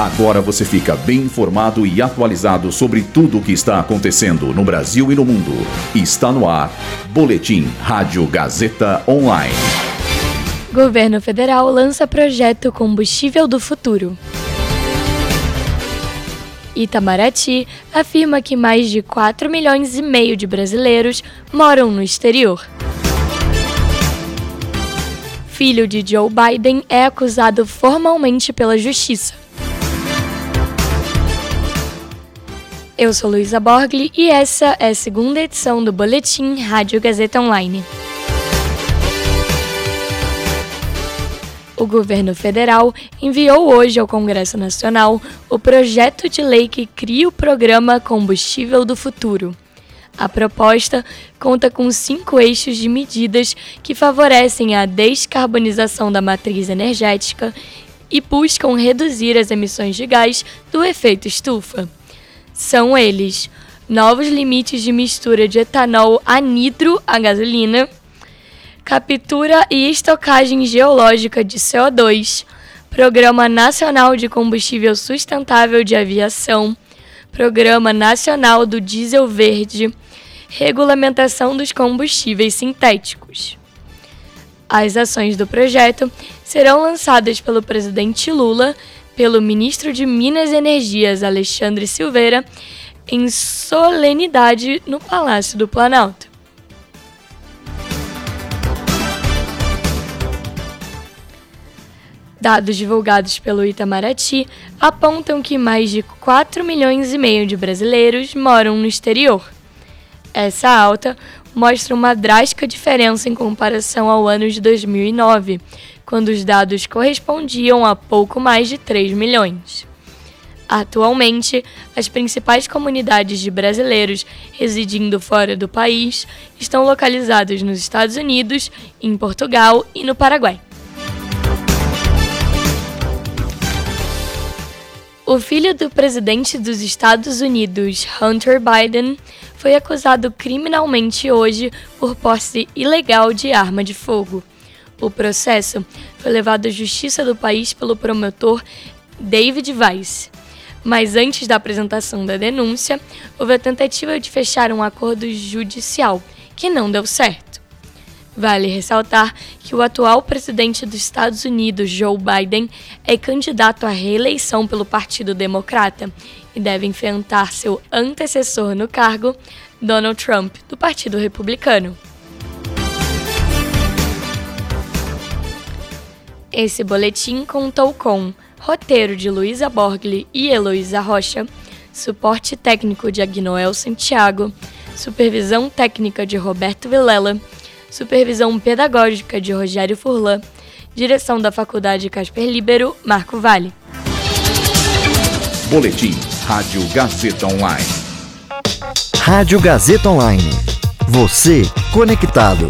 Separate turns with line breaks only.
Agora você fica bem informado e atualizado sobre tudo o que está acontecendo no Brasil e no mundo. Está no ar. Boletim Rádio Gazeta Online.
Governo Federal lança projeto Combustível do Futuro. Itamaraty afirma que mais de 4 milhões e meio de brasileiros moram no exterior. Filho de Joe Biden é acusado formalmente pela justiça. Eu sou Luísa Borgli e essa é a segunda edição do Boletim Rádio Gazeta Online. O governo federal enviou hoje ao Congresso Nacional o projeto de lei que cria o programa Combustível do Futuro. A proposta conta com cinco eixos de medidas que favorecem a descarbonização da matriz energética e buscam reduzir as emissões de gás do efeito estufa são eles: novos limites de mistura de etanol anidro à gasolina, captura e estocagem geológica de CO2, Programa Nacional de Combustível Sustentável de Aviação, Programa Nacional do Diesel Verde, regulamentação dos combustíveis sintéticos. As ações do projeto serão lançadas pelo presidente Lula pelo ministro de Minas e Energias, Alexandre Silveira, em solenidade no Palácio do Planalto. Dados divulgados pelo Itamaraty apontam que mais de 4 milhões e meio de brasileiros moram no exterior. Essa alta mostra uma drástica diferença em comparação ao ano de 2009, quando os dados correspondiam a pouco mais de 3 milhões. Atualmente, as principais comunidades de brasileiros residindo fora do país estão localizadas nos Estados Unidos, em Portugal e no Paraguai. O filho do presidente dos Estados Unidos, Hunter Biden, foi acusado criminalmente hoje por posse ilegal de arma de fogo. O processo foi levado à justiça do país pelo promotor David Weiss. Mas antes da apresentação da denúncia, houve a tentativa de fechar um acordo judicial, que não deu certo. Vale ressaltar que o atual presidente dos Estados Unidos, Joe Biden, é candidato à reeleição pelo Partido Democrata e deve enfrentar seu antecessor no cargo, Donald Trump, do Partido Republicano. Esse boletim contou com roteiro de Luísa Borgli e Heloísa Rocha, suporte técnico de Agnoel Santiago, supervisão técnica de Roberto Vilela, supervisão pedagógica de Rogério Furlan, direção da Faculdade Casper Libero, Marco Vale.
Boletim Rádio Gazeta Online.
Rádio Gazeta Online. Você conectado.